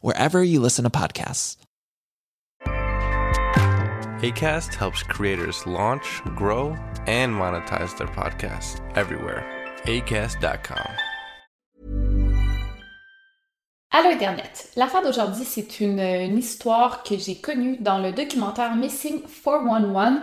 wherever you listen to podcasts. ACAST helps creators launch, grow, and monetize their podcasts everywhere. ACAST.com. Allô Internet! L'affaire d'aujourd'hui, c'est une, une histoire que j'ai connue dans le documentaire Missing 411.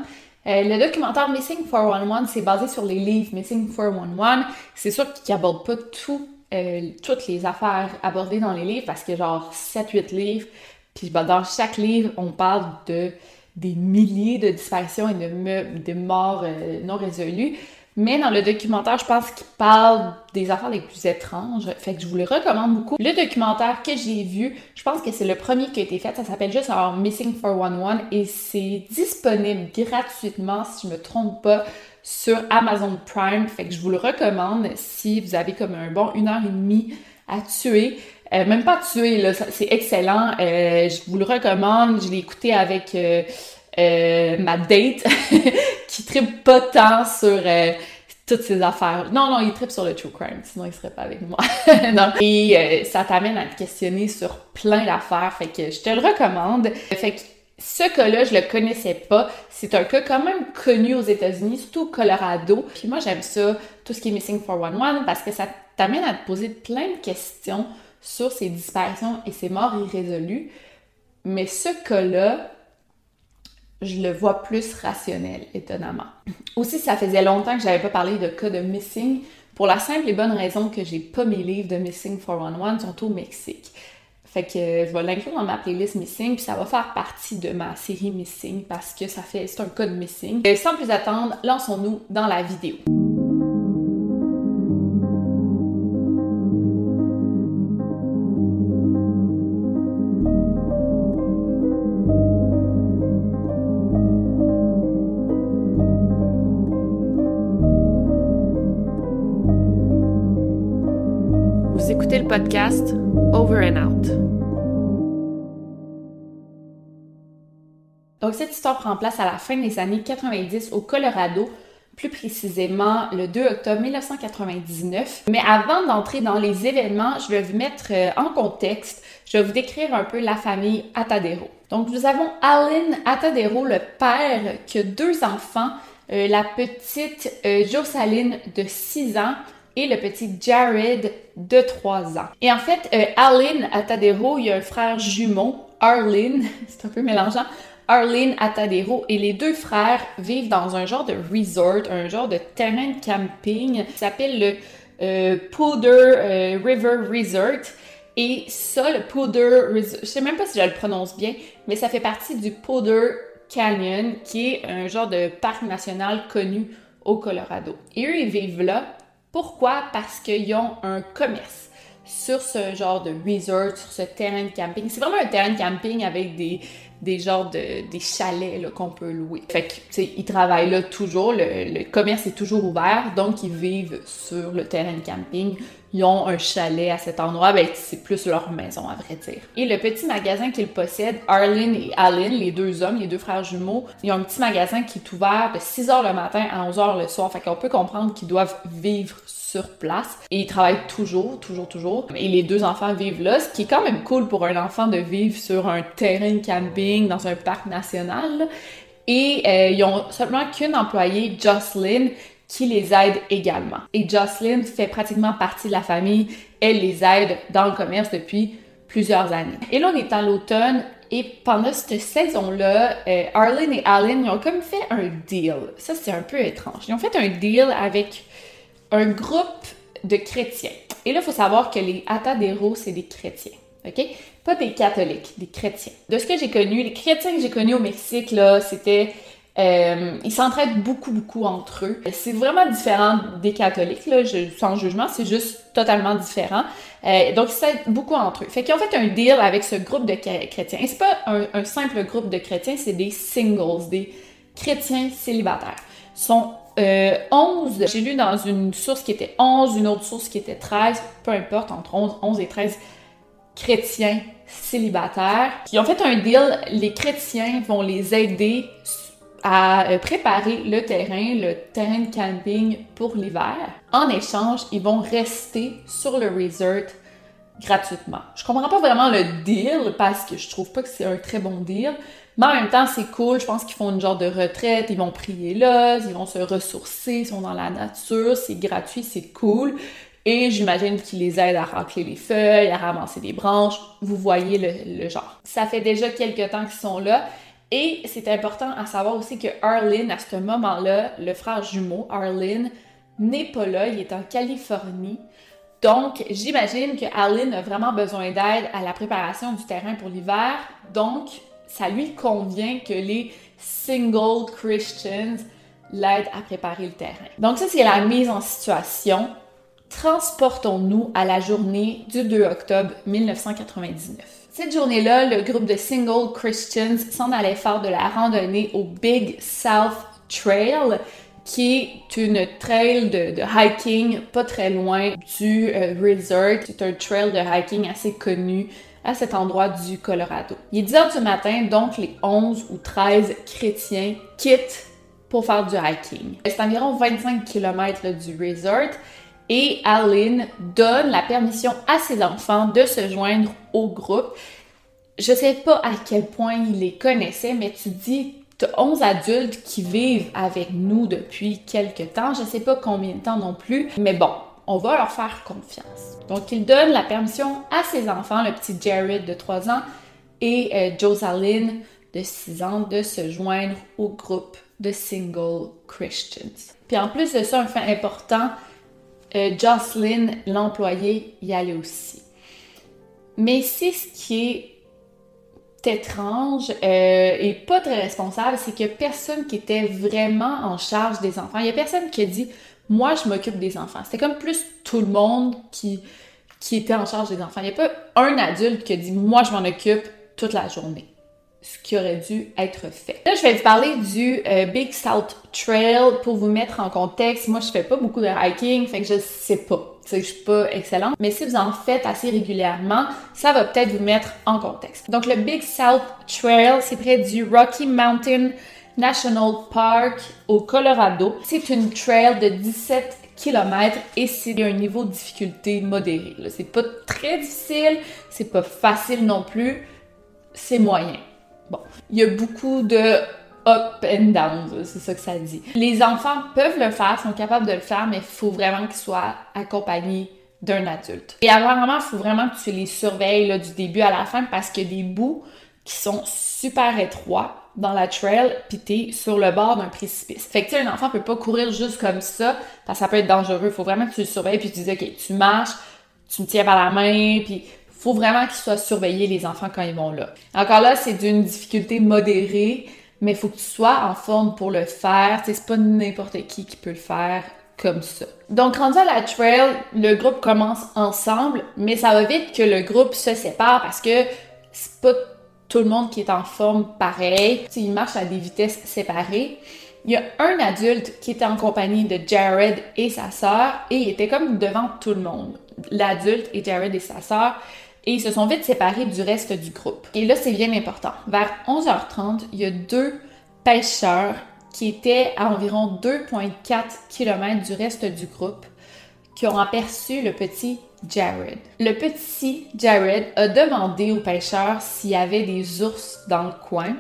Euh, le documentaire Missing 411, c'est basé sur les livres Missing 411. C'est sûr qu'il aborde pas tout euh, toutes les affaires abordées dans les livres parce a genre 7-8 livres. Puis ben, dans chaque livre, on parle de des milliers de disparitions et de, de morts euh, non résolues. Mais dans le documentaire, je pense qu'il parle des affaires les plus étranges. Fait que je vous le recommande beaucoup. Le documentaire que j'ai vu, je pense que c'est le premier qui a été fait. Ça s'appelle juste alors Missing 411 et c'est disponible gratuitement, si je me trompe pas, sur Amazon Prime. Fait que je vous le recommande si vous avez comme un bon une heure et demie à tuer. Euh, même pas tuer, c'est excellent. Euh, je vous le recommande. Je l'ai écouté avec euh, ma date qui tripe pas tant sur toutes ces affaires. Non, non, il tripe sur le true crime, sinon il serait pas avec moi. Et ça t'amène à te questionner sur plein d'affaires, fait que je te le recommande. Ce cas-là, je le connaissais pas. C'est un cas quand même connu aux États-Unis, surtout au Colorado. Puis moi, j'aime ça, tout ce qui est Missing 411, parce que ça t'amène à te poser plein de questions sur ces disparitions et ces morts irrésolues. Mais ce cas-là, je le vois plus rationnel, étonnamment. Aussi, ça faisait longtemps que j'avais pas parlé de cas de missing, pour la simple et bonne raison que j'ai pas mes livres de Missing 411, sont au Mexique. Fait que je vais l'inclure dans ma playlist Missing, puis ça va faire partie de ma série Missing parce que ça fait c'est un code Missing. Et sans plus attendre, lançons-nous dans la vidéo. Podcast Over and Out. Donc, cette histoire prend place à la fin des années 90 au Colorado, plus précisément le 2 octobre 1999. Mais avant d'entrer dans les événements, je vais vous mettre euh, en contexte, je vais vous décrire un peu la famille Atadero. Donc, nous avons Alan Atadero, le père, qui a deux enfants, euh, la petite euh, de 6 ans et le petit Jared de 3 ans. Et en fait, euh, Arlene Atadero, il y a un frère jumeau, Arlene, c'est un peu mélangeant, Arlene Atadero et les deux frères vivent dans un genre de resort, un genre de terrain camping qui s'appelle le euh, Powder euh, River Resort. Et ça, le Powder Resort, je sais même pas si je le prononce bien, mais ça fait partie du Powder Canyon, qui est un genre de parc national connu au Colorado. Et eux, ils vivent là pourquoi? Parce qu'ils ont un commerce sur ce genre de resort, sur ce terrain de camping. C'est vraiment un terrain de camping avec des, des genres de des chalets qu'on peut louer. Fait que, ils travaillent là toujours, le commerce est toujours ouvert, donc ils vivent sur le terrain de camping. Ils ont un chalet à cet endroit, ben c'est plus leur maison à vrai dire. Et le petit magasin qu'ils possèdent, Arlen et Alan, les deux hommes, les deux frères jumeaux, ils ont un petit magasin qui est ouvert de 6h le matin à 11h le soir. Fait qu'on peut comprendre qu'ils doivent vivre sur place. Et ils travaillent toujours, toujours, toujours. Et les deux enfants vivent là, ce qui est quand même cool pour un enfant de vivre sur un terrain camping dans un parc national. Et euh, ils ont seulement qu'une employée, Jocelyn, qui les aide également. Et Jocelyn fait pratiquement partie de la famille. Elle les aide dans le commerce depuis plusieurs années. Et là, on est à l'automne et pendant cette saison-là, euh, Arlene et Alan ont comme fait un deal. Ça, c'est un peu étrange. Ils ont fait un deal avec un groupe de chrétiens. Et là, il faut savoir que les Ataderos, c'est des chrétiens. OK? Pas des catholiques, des chrétiens. De ce que j'ai connu, les chrétiens que j'ai connus au Mexique, là, c'était euh, ils s'entraident beaucoup, beaucoup entre eux. C'est vraiment différent des catholiques, là, sans jugement, c'est juste totalement différent. Euh, donc, ils s'aident beaucoup entre eux. Fait qu'ils ont fait un deal avec ce groupe de chrétiens. Et c'est pas un, simple groupe de chrétiens, c'est des singles, des chrétiens célibataires. Ils sont euh, 11, j'ai lu dans une source qui était 11, une autre source qui était 13, peu importe, entre 11, 11 et 13 chrétiens célibataires qui ont fait un deal. Les chrétiens vont les aider à euh, préparer le terrain, le terrain de camping pour l'hiver. En échange, ils vont rester sur le resort gratuitement. Je comprends pas vraiment le deal parce que je trouve pas que c'est un très bon deal. Mais en même temps, c'est cool. Je pense qu'ils font une genre de retraite. Ils vont prier là, ils vont se ressourcer, ils sont dans la nature. C'est gratuit, c'est cool. Et j'imagine qu'ils les aident à racler les feuilles, à ramasser des branches. Vous voyez le, le genre. Ça fait déjà quelques temps qu'ils sont là. Et c'est important à savoir aussi que Arlene, à ce moment-là, le frère jumeau, Arlene, n'est pas là, il est en Californie. Donc, j'imagine que Arlene a vraiment besoin d'aide à la préparation du terrain pour l'hiver. Donc, ça lui convient que les single Christians l'aident à préparer le terrain. Donc, ça, c'est la mise en situation. Transportons-nous à la journée du 2 octobre 1999. Cette journée-là, le groupe de Single Christians s'en allait faire de la randonnée au Big South Trail, qui est une trail de, hiking pas très loin du euh, resort. C'est un trail de hiking assez connu à cet endroit du Colorado. Il est 10 heures du matin, donc les 11 ou 13 chrétiens quittent pour faire du hiking. C'est environ 25 km du resort et Aline donne la permission à ses enfants de se joindre au groupe. Je sais pas à quel point il les connaissait, mais tu dis as 11 adultes qui vivent avec nous depuis quelques temps. Je sais pas combien de temps non plus, mais bon, on va leur faire confiance. Donc, il donne la permission à ses enfants, le petit Jared de 3 ans et euh, Josaline de 6 ans, de se joindre au groupe de Single Christians. Puis en plus de ça, un fait important, euh, Jocelyn, l'employé, y allait aussi. Mais c'est ce qui est étrange euh, et pas très responsable, c'est que personne qui était vraiment en charge des enfants. Il y a personne qui a dit moi je m'occupe des enfants. C'était comme plus tout le monde qui qui était en charge des enfants. Il n'y a pas un adulte qui a dit moi je m'en occupe toute la journée ce qui aurait dû être fait. Là, je vais vous parler du euh, Big South Trail pour vous mettre en contexte. Moi, je fais pas beaucoup de hiking, fait que je sais pas. Je suis pas excellente, mais si vous en faites assez régulièrement, ça va peut-être vous mettre en contexte. Donc, le Big South Trail, c'est près du Rocky Mountain National Park au Colorado. C'est une trail de 17 km et c'est un niveau de difficulté modéré. C'est pas très difficile, c'est pas facile non plus, c'est moyen. Bon, il y a beaucoup de up and down, c'est ça que ça dit. Les enfants peuvent le faire, sont capables de le faire, mais il faut vraiment qu'ils soient accompagnés d'un adulte. Et apparemment, il faut vraiment que tu les surveilles du début à la fin parce qu'il y a des bouts qui sont super étroits dans la trail, pis t'es sur le bord d'un précipice. Fait que un enfant peut pas courir juste comme ça, parce que ça peut être dangereux. Faut vraiment que tu le surveilles, puis tu dis, OK, tu marches, tu me tiens par la main, puis faut vraiment qu'ils soient surveillés, les enfants, quand ils vont là. Encore là, c'est d'une difficulté modérée, mais faut que tu sois en forme pour le faire. C'est pas n'importe qui qui peut le faire comme ça. Donc, rendu à la trail, le groupe commence ensemble, mais ça va vite que le groupe se sépare parce que c'est pas tout le monde qui est en forme pareil. Ils marchent à des vitesses séparées. Il y a un adulte qui était en compagnie de Jared et sa sœur et il était comme devant tout le monde. L'adulte et Jared et sa sœur. Et ils se sont vite séparés du reste du groupe. Et là, c'est bien important. Vers 11h30, il y a deux pêcheurs qui étaient à environ 2,4 km du reste du groupe qui ont aperçu le petit Jared. Le petit Jared a demandé aux pêcheurs s'il y avait des ours dans le coin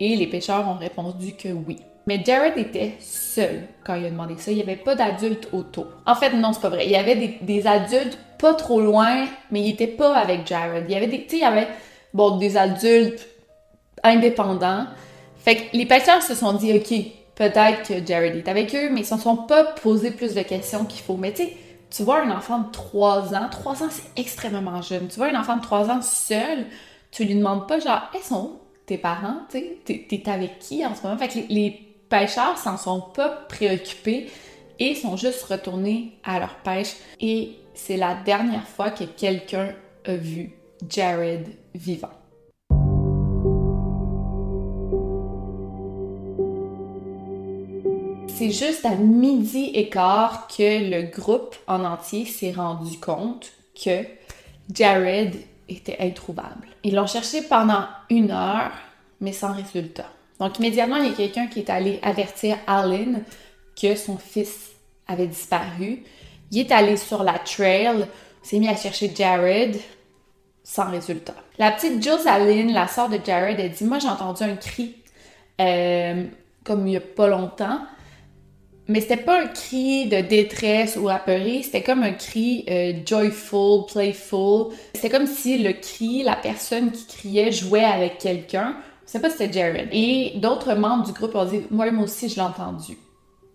et les pêcheurs ont répondu que oui. Mais Jared était seul quand il a demandé ça. Il n'y avait pas d'adultes autour. En fait, non, c'est pas vrai. Il y avait des, adultes pas trop loin, mais il était pas avec Jared. Il y avait des, il y avait, bon, des adultes indépendants. Fait que les pêcheurs se sont dit, OK, peut-être que Jared est avec eux, mais ils ne se sont pas posé plus de questions qu'il faut. Mais tu tu vois un enfant de 3 ans, 3 ans c'est extrêmement jeune. Tu vois un enfant de 3 ans seul, tu lui demandes pas genre, hey, sont tes parents, tu sais, t'es avec qui en ce moment? Fait que les pêcheurs s'en sont pas préoccupés et sont juste retournés à leur pêche. Et c'est la dernière fois que quelqu'un a vu Jared vivant. C'est juste à midi et quart que le groupe en entier s'est rendu compte que Jared était introuvable. Ils l'ont cherché pendant une heure, mais sans résultat. Donc immédiatement, il y a quelqu'un qui est allé avertir Alan que son fils avait disparu. Il est allé sur la trail, s'est mis à chercher Jared, sans résultat. La petite Josaline, la sœur de Jared, a dit Moi, j'ai entendu un cri euh, comme il y a pas longtemps, mais c'était pas un cri de détresse ou apeuré, c'était comme un cri euh, joyful, playful. C'était comme si le cri, la personne qui criait jouait avec quelqu'un. Je sais pas si c'était Jared. Et d'autres membres du groupe ont dit Moi, moi aussi, je l'ai entendu.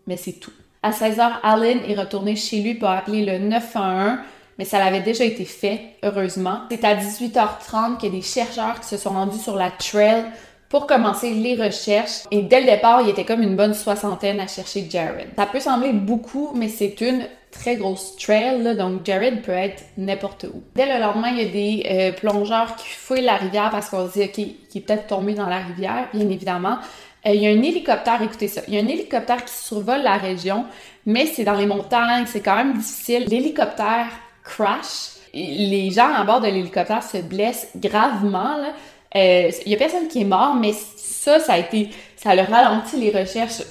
Mais c'est tout. À 16h, Alan est retourné chez lui pour appeler le 911, mais ça l'avait déjà été fait, heureusement. C'est à 18h30 qu'il y a des chercheurs qui se sont rendus sur la trail pour commencer les recherches. Et dès le départ, il était comme une bonne soixantaine à chercher Jared. Ça peut sembler beaucoup, mais c'est une très grosse trail, là, donc Jared peut être n'importe où. Dès le lendemain, il y a des euh, plongeurs qui fouillent la rivière parce qu'on se dit, OK, qu'il est peut-être tombé dans la rivière, bien évidemment. Euh, il y a un hélicoptère, écoutez ça, il y a un hélicoptère qui survole la région, mais c'est dans les montagnes, c'est quand même difficile. L'hélicoptère crash. Les gens à bord de l'hélicoptère se blessent gravement, là. Euh, il y a personne qui est mort, mais ça, ça a été, ça a ralenti les recherches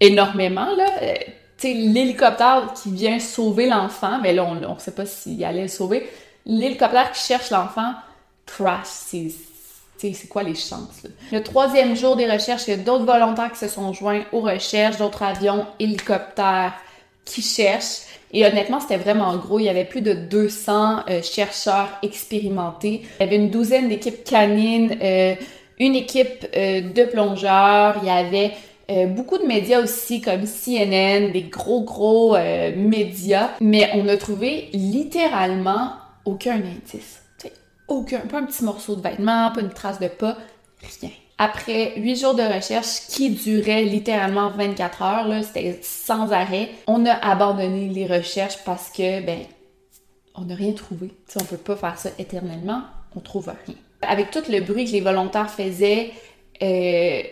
énormément, là. Sais, l'hélicoptère qui vient sauver l'enfant, mais là, on, on sait pas s'il allait le sauver. L'hélicoptère qui cherche l'enfant crash. C'est, c'est quoi les chances? Le troisième jour des recherches, il y a d'autres volontaires qui se sont joints aux recherches, d'autres avions, hélicoptères qui cherchent. Et honnêtement, c'était vraiment gros. Il y avait plus de 200 euh, chercheurs expérimentés. Il y avait une douzaine d'équipes canines, euh, une équipe euh, de plongeurs. Il y avait beaucoup de médias aussi comme CNN, des gros gros médias. Mais on a trouvé littéralement aucun indice. aucun, pas un petit morceau de vêtement, pas une trace de pas, rien. Après huit jours de recherche qui duraient littéralement 24 heures, c'était sans arrêt, on a abandonné les recherches parce que, ben, on n'a rien trouvé. T'sais, on peut pas faire ça éternellement, on trouve rien. Avec tout le bruit que les volontaires faisaient, euh,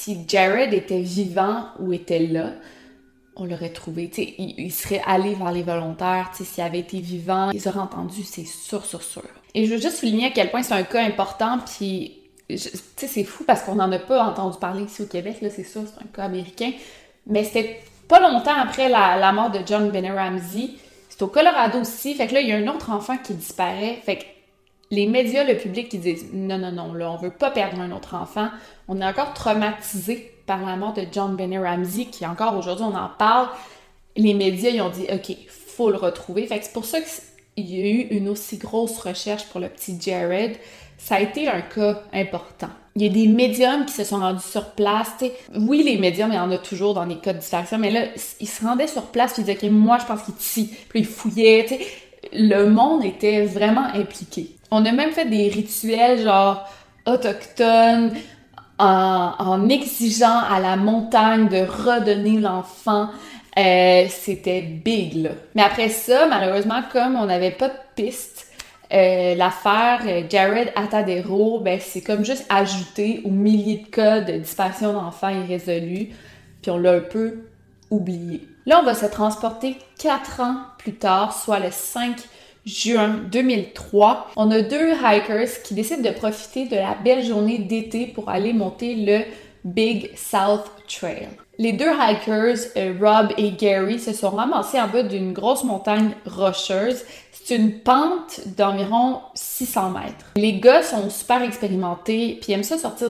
si Jared était vivant ou était là, on l'aurait trouvé. Il, serait allé vers les volontaires. S'il avait été vivant, ils auraient entendu, c'est sûr, sûr, sûr. Et je veux juste souligner à quel point c'est un cas important, puis c'est fou parce qu'on n'en a pas entendu parler ici au Québec, là, c'est sûr, c'est un cas américain. Mais c'était pas longtemps après la, mort de John Benny Ramsey. C'est au Colorado aussi. Fait que là, il y a un autre enfant qui disparaît. Fait les médias, le public, qui disent non, non, non, là, on veut pas perdre un autre enfant. On est encore traumatisé par la mort de John Benny Ramsey, qui encore aujourd'hui, on en parle. Les médias, ils ont dit, OK, faut le retrouver. Fait que c'est pour ça qu'il y a eu une aussi grosse recherche pour le petit Jared ça a été un cas important. Il y a des médiums qui se sont rendus sur place. Oui, les médiums, il y en a toujours dans les cas de distraction, mais là, ils se rendaient sur place et ils disaient, OK, moi, je pense qu'il ici. Puis ils fouillaient. sais. Le monde était vraiment impliqué. On a même fait des rituels genre autochtones en, exigeant à la montagne de redonner l'enfant. Euh, c'était big, là. Mais après ça, malheureusement, comme on n'avait pas de piste, Euh, l'affaire euh, Jared Atadero, ben, c'est comme juste ajouté aux milliers de cas de disparition d'enfants irrésolus, puis on l'a un peu oublié. Là, on va se transporter quatre ans plus tard, soit le 5 juin 2003. On a deux hikers qui décident de profiter de la belle journée d'été pour aller monter le Big South Trail. Les deux hikers, euh, Rob et Gary, se sont ramassés en bas d'une grosse montagne rocheuse c'est une pente d'environ 600 mètres. Les gars sont super expérimentés, puis aiment ça sortir.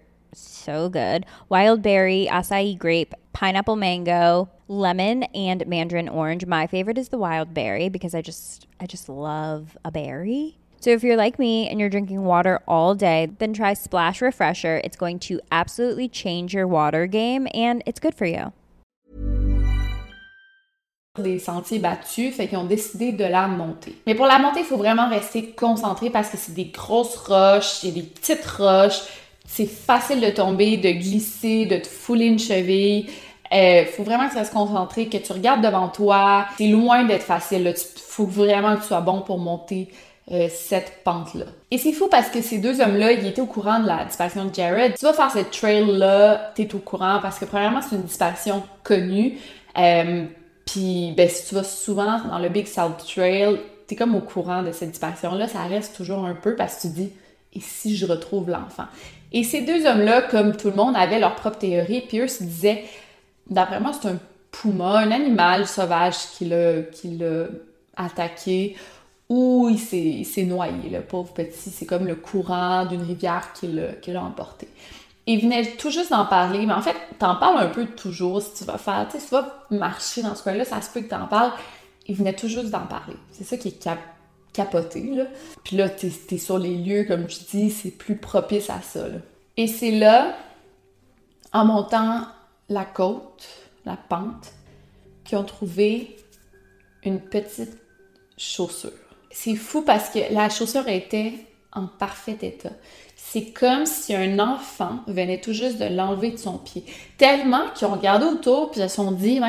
so good wild berry, acai grape, pineapple mango, lemon, and mandarin orange. My favorite is the wild berry because I just I just love a berry. So if you're like me and you're drinking water all day, then try Splash Refresher. It's going to absolutely change your water game and it's good for you. des sentiers battus, fait qu'ils ont décidé de la monter. Mais pour la monter, il faut vraiment rester concentré parce que c'est des grosses roches, il y a des petites roches, c'est facile de tomber, de glisser, de te fouler une cheville. Il euh, faut vraiment que tu restes concentré, que tu regardes devant toi. C'est loin d'être facile. Il faut vraiment que tu sois bon pour monter euh, cette pente-là. Et c'est fou parce que ces deux hommes-là, ils étaient au courant de la disparition de Jared. Tu vas faire cette trail-là, tu es au courant parce que premièrement, c'est une disparition connue. Euh, puis, ben, si tu vas souvent dans le Big South Trail, t'es comme au courant de cette disparition-là, ça reste toujours un peu parce que tu dis, et si je retrouve l'enfant? Et ces deux hommes-là, comme tout le monde, avaient leur propre théorie, puis eux se disaient, d'après moi, c'est un puma, un animal sauvage qui l'a, attaqué, ou il s'est, noyé, le pauvre petit. C'est comme le courant d'une rivière qui l'a, emporté il venait tout juste d'en parler, mais en fait, t'en parles un peu toujours si tu vas faire, tu sais, si tu vas marcher dans ce coin-là, ça se peut que t'en parles. Il venait tout juste d'en parler. C'est ça qui est capoté, là. Puis là, t'es es sur les lieux, comme je dis, c'est plus propice à ça. Et c'est là, en montant la côte, la pente, qu'ils ont trouvé une petite chaussure. C'est fou parce que la chaussure était en parfait état. C'est comme si un enfant venait tout juste de l'enlever de son pied. Tellement qu'ils ont regardé autour puis ils se sont dit,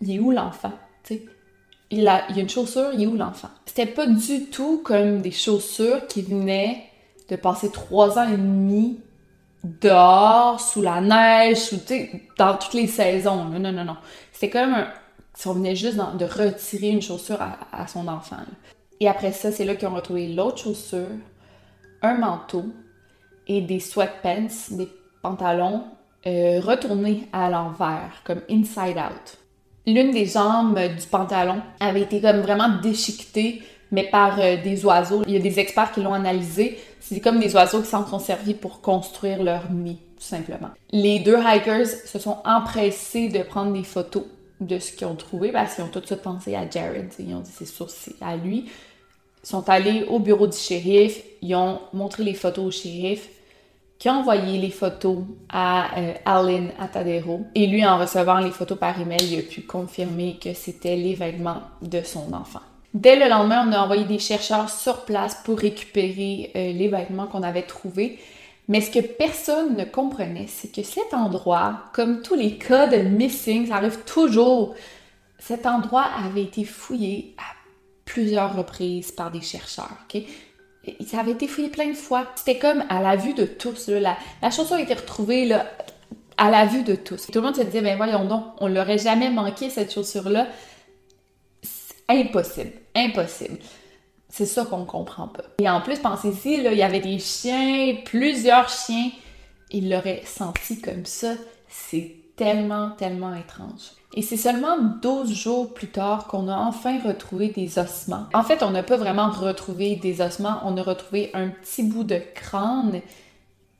il est où l'enfant? Il, a, il y a une chaussure, il est où l'enfant? C'était pas du tout comme des chaussures qui venaient de passer trois ans et demi dehors, sous la neige, sous, dans toutes les saisons. Non, non, non, non. C'était comme un, si on venait juste de retirer une chaussure à, son enfant. Et après ça, c'est là qu'ils ont retrouvé l'autre chaussure, un manteau, et des sweatpants, des pantalons euh, retournés à l'envers, comme inside out. L'une des jambes du pantalon avait été comme vraiment déchiquetée, mais par euh, des oiseaux. Il y a des experts qui l'ont analysé. C'est comme des oiseaux qui s'en sont servis pour construire leur nid, tout simplement. Les deux hikers se sont empressés de prendre des photos de ce qu'ils ont trouvé parce qu'ils ont tout de suite pensé à Jared. Ils ont dit c'est sûr, c'est à lui. Ils sont allés au bureau du shérif, ils ont montré les photos au shérif qui a envoyé les photos à euh, Atadero. Et lui, en recevant les photos par email, il a pu confirmer que c'était l'événement de son enfant. Dès le lendemain, on a envoyé des chercheurs sur place pour récupérer euh, les vêtements qu'on avait trouvés. Mais ce que personne ne comprenait, c'est que cet endroit, comme tous les cas de missing, ça arrive toujours, cet endroit avait été fouillé à plusieurs reprises par des chercheurs. Ça avait été fouillé plein de fois. C'était comme à la vue de tous. La, la chaussure a été retrouvée là, à la vue de tous. Tout le monde se disait, ben voyons donc, on l'aurait jamais manqué cette chaussure-là. Impossible, impossible. C'est ça qu'on comprend pas. Et en plus, pensez-y, il y avait des chiens, plusieurs chiens. Il l'aurait senti comme ça. C'est tellement, tellement étrange. Et c'est seulement 12 jours plus tard qu'on a enfin retrouvé des ossements. En fait, on n'a pas vraiment retrouvé des ossements, on a retrouvé un petit bout de crâne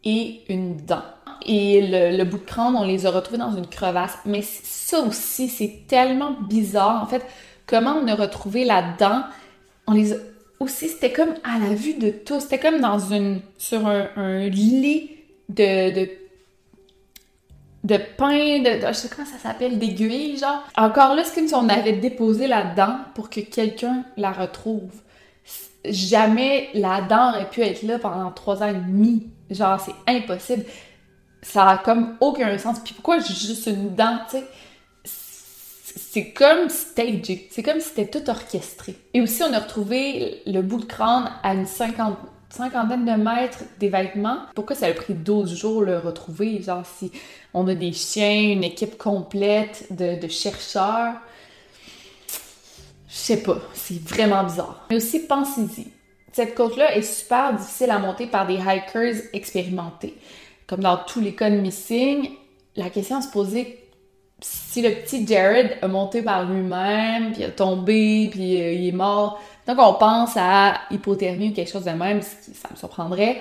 et une dent. Et le, bout de crâne, on les a retrouvés dans une crevasse. Mais ça aussi, c'est tellement bizarre. En fait, comment on a retrouvé la dent? On les aussi, c'était comme à la vue de tous. C'était comme dans une. sur un, lit de de pain, de, je sais comment ça s'appelle, d'aiguilles, genre. Encore là, c'est comme si avait déposé la dent pour que quelqu'un la retrouve. Jamais la dent aurait pu être là pendant trois ans et demi. Genre, c'est impossible. Ça a comme aucun sens. Puis pourquoi juste une dent, tu sais? C'est comme stagé. C'est comme si c'était tout orchestré. Et aussi, on a retrouvé le bout de crâne à une cinquantaine cinquantaine de mètres des vêtements. Pourquoi ça a pris 12 jours le retrouver? Genre, si on a des chiens, une équipe complète de, chercheurs. Je sais pas, c'est vraiment bizarre. Mais aussi, pensez-y. Cette côte-là est super difficile à monter par des hikers expérimentés. Comme dans tous les cas de missing, la question à se poser si le petit Jared a monté par lui-même, puis a tombé, puis euh, il est mort, donc, on pense à hypothermie ou quelque chose de même, ça me surprendrait.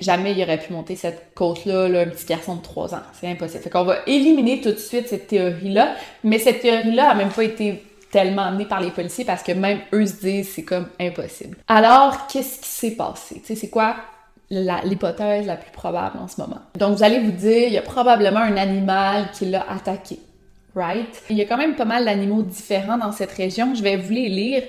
Jamais il aurait pu monter cette côte-là, un petit garçon de 3 ans. C'est impossible. Fait qu'on va éliminer tout de suite cette théorie-là. Mais cette théorie-là a même pas été tellement amenée par les policiers parce que même eux se disent c'est comme impossible. Alors, qu'est-ce qui s'est passé? Tu sais, c'est quoi l'hypothèse la, plus probable en ce moment? Donc, vous allez vous dire, il y a probablement un animal qui l'a attaqué right? Il y a quand même pas mal d'animaux différents dans cette région. Je vais vous les lire,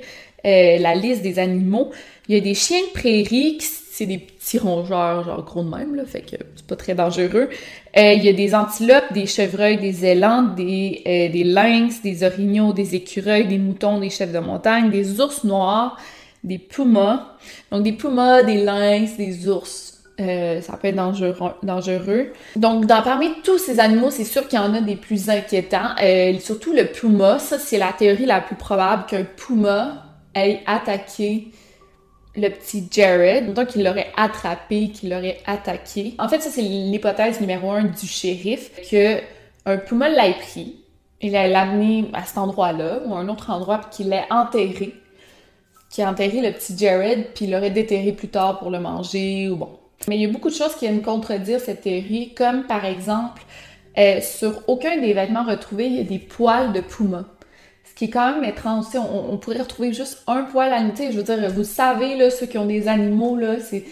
euh, la liste des animaux. Il y a des chiens de prairie, c'est des petits rongeurs, genre gros de même, là, fait que c'est pas très dangereux. Euh, il y a des antilopes, des chevreuils, des élans, des, euh, des lynx, des orignaux, des écureuils, des moutons, des chefs de montagne, des ours noirs, des pumas. Donc des pumas, des lynx, des ours, euh, ça peut être dangereux. Donc, dans, parmi tous ces animaux, c'est sûr qu'il y en a des plus inquiétants. Surtout le puma, ça c'est la théorie la plus probable qu'un puma ait attaqué le petit Jared, donc qu'il l'aurait attrapé, qu'il l'aurait attaqué. En fait, ça c'est l'hypothèse numéro un du shérif, que un puma l'ait pris, il l'a amené à cet endroit-là, ou à un autre endroit, puis qu'il l'ait enterré, qu'il a enterré le petit Jared, puis il l'aurait déterré plus tard pour le manger, ou bon, mais il y a beaucoup de choses qui viennent contredire cette théorie, comme par exemple, euh, sur aucun des vêtements retrouvés, il y a des poils de puma. Ce qui est quand même étrange. On, on pourrait retrouver juste un poil l'unité. Je veux dire, vous savez, là, ceux qui ont des animaux, là, c'est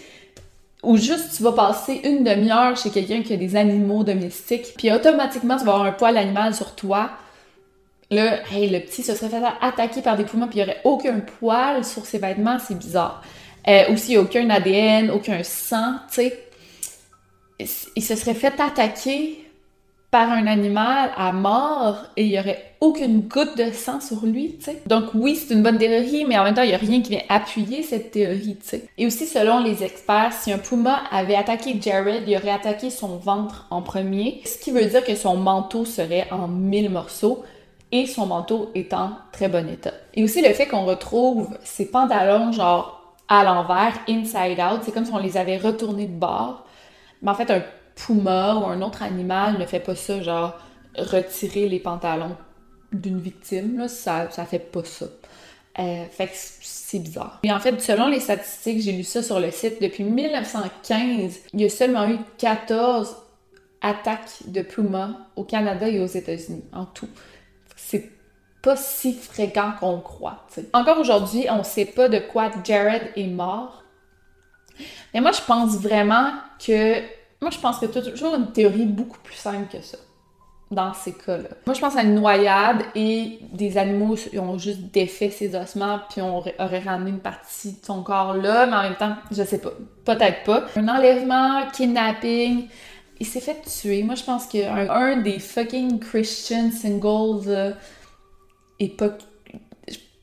ou juste tu vas passer une demi-heure chez quelqu'un qui a des animaux domestiques, puis automatiquement tu vas avoir un poil animal sur toi. Là, hey, le petit se serait fait attaquer par des pumas, puis il n'y aurait aucun poil sur ses vêtements, c'est bizarre. Euh, aussi, aucun ADN, aucun sang, tu sais. Il se serait fait attaquer par un animal à mort et il y aurait aucune goutte de sang sur lui, tu sais. Donc oui, c'est une bonne théorie, mais en même temps, il n'y a rien qui vient appuyer cette théorie, tu sais. Et aussi, selon les experts, si un puma avait attaqué Jared, il aurait attaqué son ventre en premier, ce qui veut dire que son manteau serait en mille morceaux et son manteau est en très bon état. Et aussi le fait qu'on retrouve ses pantalons genre à l'envers, inside out. C'est comme si on les avait retournés de bord. Mais en fait, un puma ou un autre animal ne fait pas ça, genre retirer les pantalons d'une victime, là, ça, ça fait pas ça. Euh, fait que c'est bizarre. Et en fait, selon les statistiques, j'ai lu ça sur le site, depuis 1915, il y a seulement eu 14 attaques de pumas au Canada et aux États-Unis en tout. C'est pas si fréquent qu'on croit. Encore aujourd'hui, on sait pas de quoi Jared est mort. Mais moi, je pense vraiment que. Moi, je pense que tu as toujours une théorie beaucoup plus simple que ça dans ces cas-là. Moi, je pense à une noyade et des animaux ont juste défait ses ossements puis on aurait ramené une partie de son corps là, mais en même temps, je sais pas. Peut-être pas. Un enlèvement, kidnapping, il s'est fait tuer. Moi, je pense qu'un un des fucking Christian singles. Euh, pas.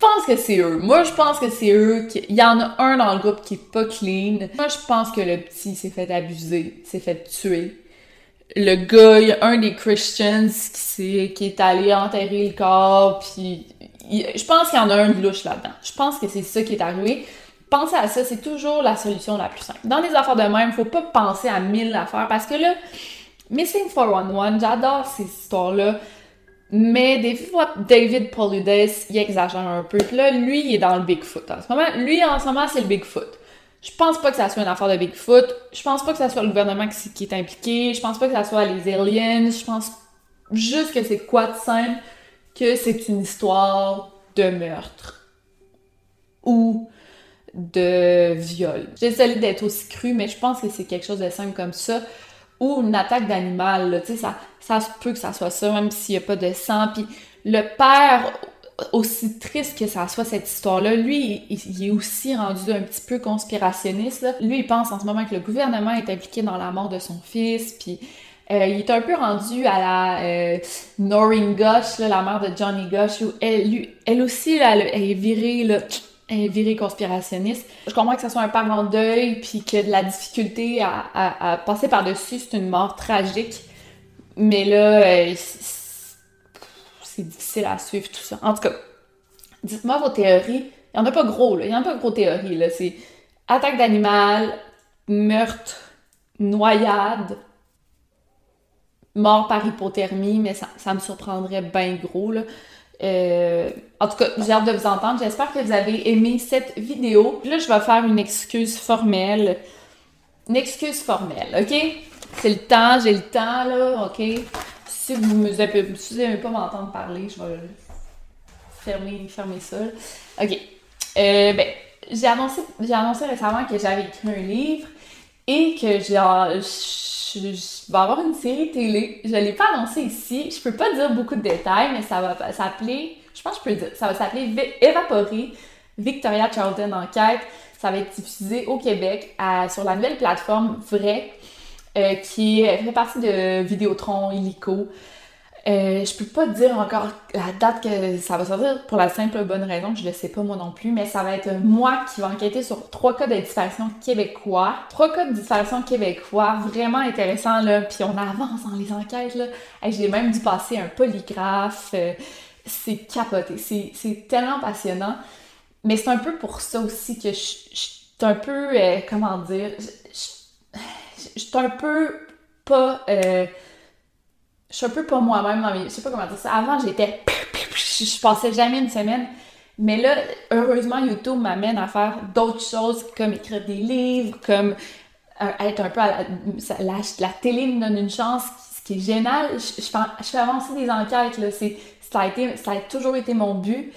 Je pense que c'est eux. Moi, je pense que c'est eux. Il y en a un dans le groupe qui est pas clean. Moi, je pense que le petit s'est fait abuser, s'est fait tuer. Le gars, il y a un des Christians qui, est, qui est allé enterrer le corps, puis je pense qu'il y en a un de louche là-dedans. Je pense que c'est ça qui est arrivé. Pensez à ça, c'est toujours la solution la plus simple. Dans les affaires de même, faut pas penser à mille affaires parce que là, Missing 411, j'adore ces histoires-là. Mais des fois, David Paulides, il exagère un peu. Puis là, lui, il est dans le Bigfoot en ce moment. Lui, en ce moment, c'est le Bigfoot. Je pense pas que ça soit une affaire de Bigfoot. Je pense pas que ça soit le gouvernement qui, est impliqué. Je pense pas que ça soit les aliens. Je pense juste que c'est quoi de simple que c'est une histoire de meurtre. ou de viol. Désolée d'être aussi cru, mais je pense que c'est quelque chose de simple comme ça. Ou une attaque d'animal, tu sais, ça, ça se peut que ça soit ça, même s'il n'y a pas de sang. Puis le père, aussi triste que ça soit cette histoire-là, lui, il, est aussi rendu un petit peu conspirationniste. Lui, il pense en ce moment que le gouvernement est impliqué dans la mort de son fils, puis euh, il est un peu rendu à la euh, Noreen Gosh, la mère de Johnny Gosh, où elle, lui, elle aussi, elle, est virée, là, elle est virée conspirationniste. Je comprends que ça soit un parent en deuil, puis que de la difficulté à, passer par-dessus, c'est une mort tragique. Mais là, euh, c'est difficile à suivre tout ça. En tout cas, dites-moi vos théories. Il n'y en a pas gros, là. Il n'y en a pas gros théories, là. C'est attaque d'animal, meurtre, noyade, mort par hypothermie, mais ça, me surprendrait bien gros, là. Euh, en tout cas, j'ai hâte de vous entendre. J'espère que vous avez aimé cette vidéo. Là, je vais faire une excuse formelle. Une excuse formelle, OK? C'est le temps, j'ai le temps, là, OK? si vous n'aimez pas m'entendre parler, je vais fermer, fermer ça. OK. Euh, ben, j'ai annoncé, j'ai annoncé récemment que j'avais écrit un livre et que genre, je, vais avoir une série télé. Je ne l'ai pas annoncé ici. Je peux pas dire beaucoup de détails, mais ça va s'appeler, je pense que je peux dire, ça va s'appeler Évaporer, Victoria Charlton Enquête. Ça va être diffusé au Québec sur la nouvelle plateforme Vrai. Euh, qui fait partie de Vidéotron, Illico. Euh, je peux pas dire encore la date que ça va sortir pour la simple bonne raison que je le sais pas moi non plus, mais ça va être moi qui va enquêter sur trois cas de disparition québécois. Trois cas de disparition québécois vraiment intéressants là, puis on avance dans les enquêtes là. J'ai même dû passer un polygraphe. Euh, c'est capoté, c'est tellement passionnant. Mais c'est un peu pour ça aussi que je, suis un peu, comment dire, je suis un peu pas. Euh, je suis un peu pas moi-même dans mes. Je sais pas comment dire ça. Avant, j'étais. Je passais jamais une semaine. Mais là, heureusement, YouTube m'amène à faire d'autres choses comme écrire des livres, comme euh, être un peu à la, la, télé me donne une chance, ce qui est génial. Je, fais, avancer des enquêtes, là. ça, a été, ça a toujours été mon but.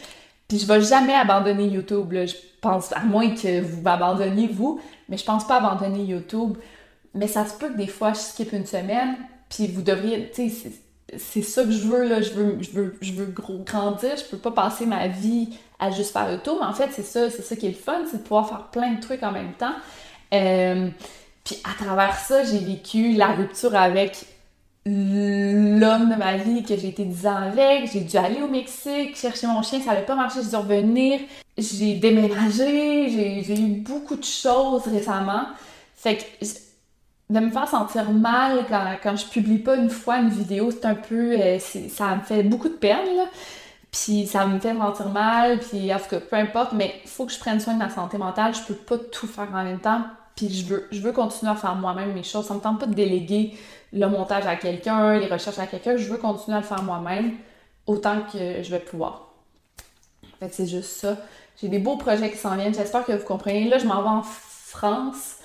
Puis je vais jamais abandonner YouTube, là. Je pense, à moins que vous m'abandonniez, vous, mais je pense pas abandonner YouTube mais ça se peut que des fois, je skip une semaine, puis vous devriez, tu sais, c'est ça que je veux, là, je veux, je veux, je veux grandir, je peux pas passer ma vie à juste faire le tour, mais en fait, c'est ça, c'est ça qui est le fun, c'est de pouvoir faire plein de trucs en même temps. Euh, puis à travers ça, j'ai vécu la rupture avec l'homme de ma vie que j'ai été 10 ans avec, j'ai dû aller au Mexique, chercher mon chien, ça n'allait pas marcher, j'ai dû revenir, j'ai déménagé, j'ai eu beaucoup de choses récemment. Fait que de me faire sentir mal quand, quand je publie pas une fois une vidéo, c'est un peu. Euh, ça me fait beaucoup de peine, là. Puis ça me fait sentir mal, puis en tout cas, peu importe, mais il faut que je prenne soin de ma santé mentale. Je peux pas tout faire en même temps. Puis je veux, je veux continuer à faire moi-même mes choses. Ça me tente pas de déléguer le montage à quelqu'un, les recherches à quelqu'un. Je veux continuer à le faire moi-même autant que je vais pouvoir. Fait que c'est juste ça. J'ai des beaux projets qui s'en viennent. J'espère que vous comprenez. Là, je m'en vais en France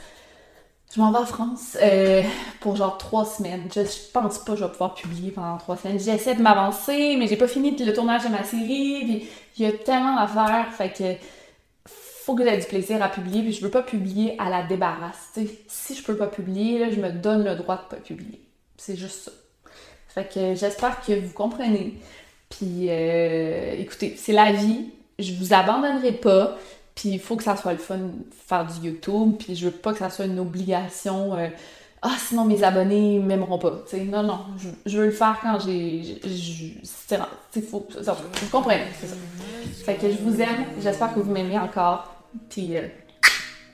je m'en vais en France euh, pour genre trois semaines. Je, pense pas que je vais pouvoir publier pendant trois semaines. J'essaie de m'avancer, mais j'ai pas fini le tournage de ma série. il y a tellement à faire. Fait que faut que j'ai du plaisir à publier. Puis je veux pas publier à la débarrasse. si je peux pas publier, je me donne le droit de pas publier. C'est juste ça. Fait que j'espère que vous comprenez. Puis euh, écoutez, c'est la vie. Je vous abandonnerai pas. Puis il faut que ça soit le fun de faire du YouTube, puis je veux pas que ça soit une obligation. Euh, ah, sinon mes abonnés m'aimeront pas. sais non, non, je, veux le faire quand j'ai. C'est faux. Vous comprenez, c'est ça. Fait que je vous aime, j'espère que vous m'aimez encore. Puis euh,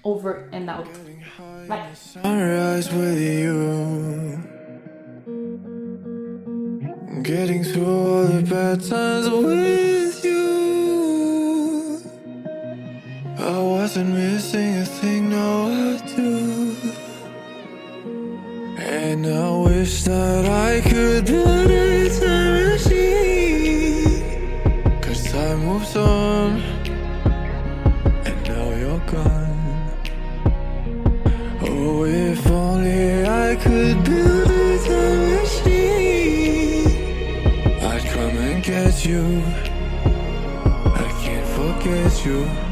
over and out. Bye. I wasn't missing a thing, now I do. And I wish that I could build a time machine. Cause time moves on, and now you're gone. Oh, if only I could build a time machine, I'd come and get you. I can't forget you.